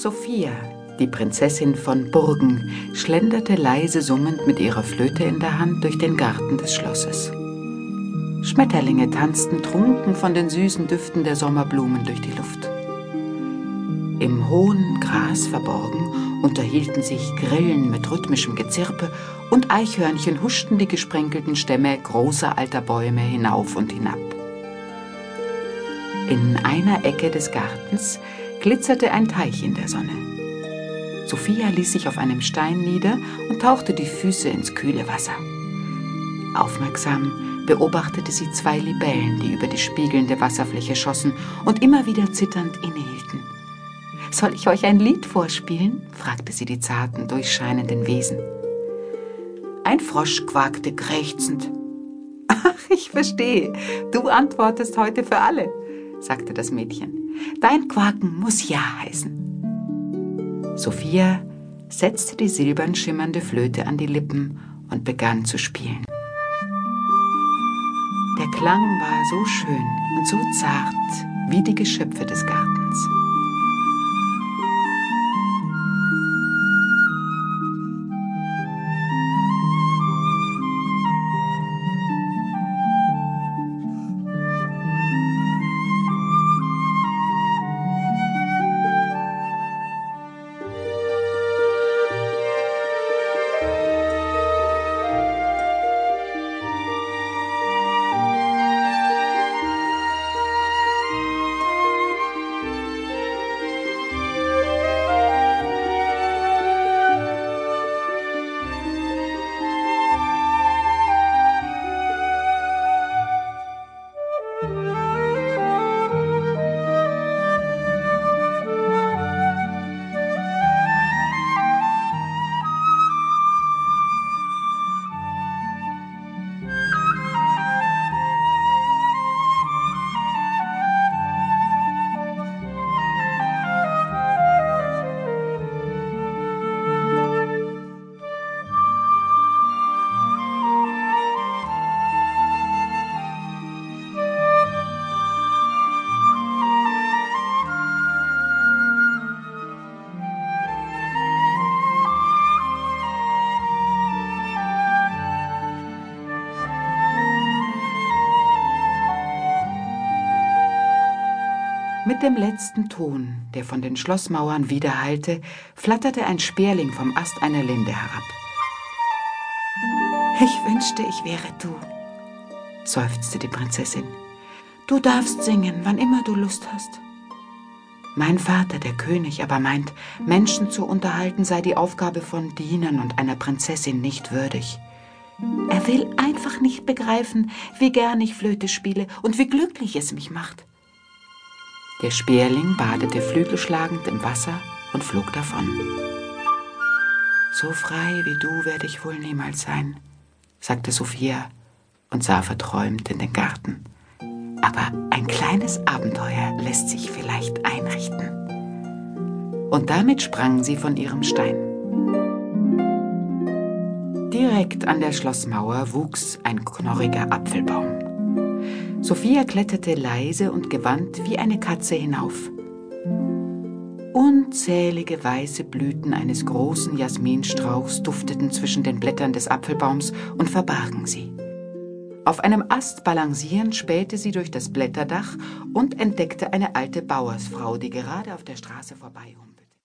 Sophia, die Prinzessin von Burgen, schlenderte leise summend mit ihrer Flöte in der Hand durch den Garten des Schlosses. Schmetterlinge tanzten trunken von den süßen Düften der Sommerblumen durch die Luft. Im hohen Gras verborgen unterhielten sich Grillen mit rhythmischem Gezirpe und Eichhörnchen huschten die gesprenkelten Stämme großer alter Bäume hinauf und hinab. In einer Ecke des Gartens glitzerte ein Teich in der Sonne. Sophia ließ sich auf einem Stein nieder und tauchte die Füße ins kühle Wasser. Aufmerksam beobachtete sie zwei Libellen, die über die spiegelnde Wasserfläche schossen und immer wieder zitternd innehielten. Soll ich euch ein Lied vorspielen? fragte sie die zarten, durchscheinenden Wesen. Ein Frosch quakte krächzend. Ach, ich verstehe. Du antwortest heute für alle, sagte das Mädchen. Dein Quaken muss Ja heißen. Sophia setzte die silbern schimmernde Flöte an die Lippen und begann zu spielen. Der Klang war so schön und so zart wie die Geschöpfe des Gartens. Mit dem letzten Ton, der von den Schlossmauern widerhallte, flatterte ein Sperling vom Ast einer Linde herab. Ich wünschte, ich wäre du, seufzte die Prinzessin. Du darfst singen, wann immer du Lust hast. Mein Vater, der König, aber meint, Menschen zu unterhalten sei die Aufgabe von Dienern und einer Prinzessin nicht würdig. Er will einfach nicht begreifen, wie gern ich Flöte spiele und wie glücklich es mich macht. Der Sperling badete flügelschlagend im Wasser und flog davon. So frei wie du werde ich wohl niemals sein, sagte Sophia und sah verträumt in den Garten. Aber ein kleines Abenteuer lässt sich vielleicht einrichten. Und damit sprang sie von ihrem Stein. Direkt an der Schlossmauer wuchs ein knorriger Apfelbaum. Sophia kletterte leise und gewandt wie eine Katze hinauf. Unzählige weiße Blüten eines großen Jasminstrauchs dufteten zwischen den Blättern des Apfelbaums und verbargen sie. Auf einem Ast balancierend spähte sie durch das Blätterdach und entdeckte eine alte Bauersfrau, die gerade auf der Straße vorbeihumpelte.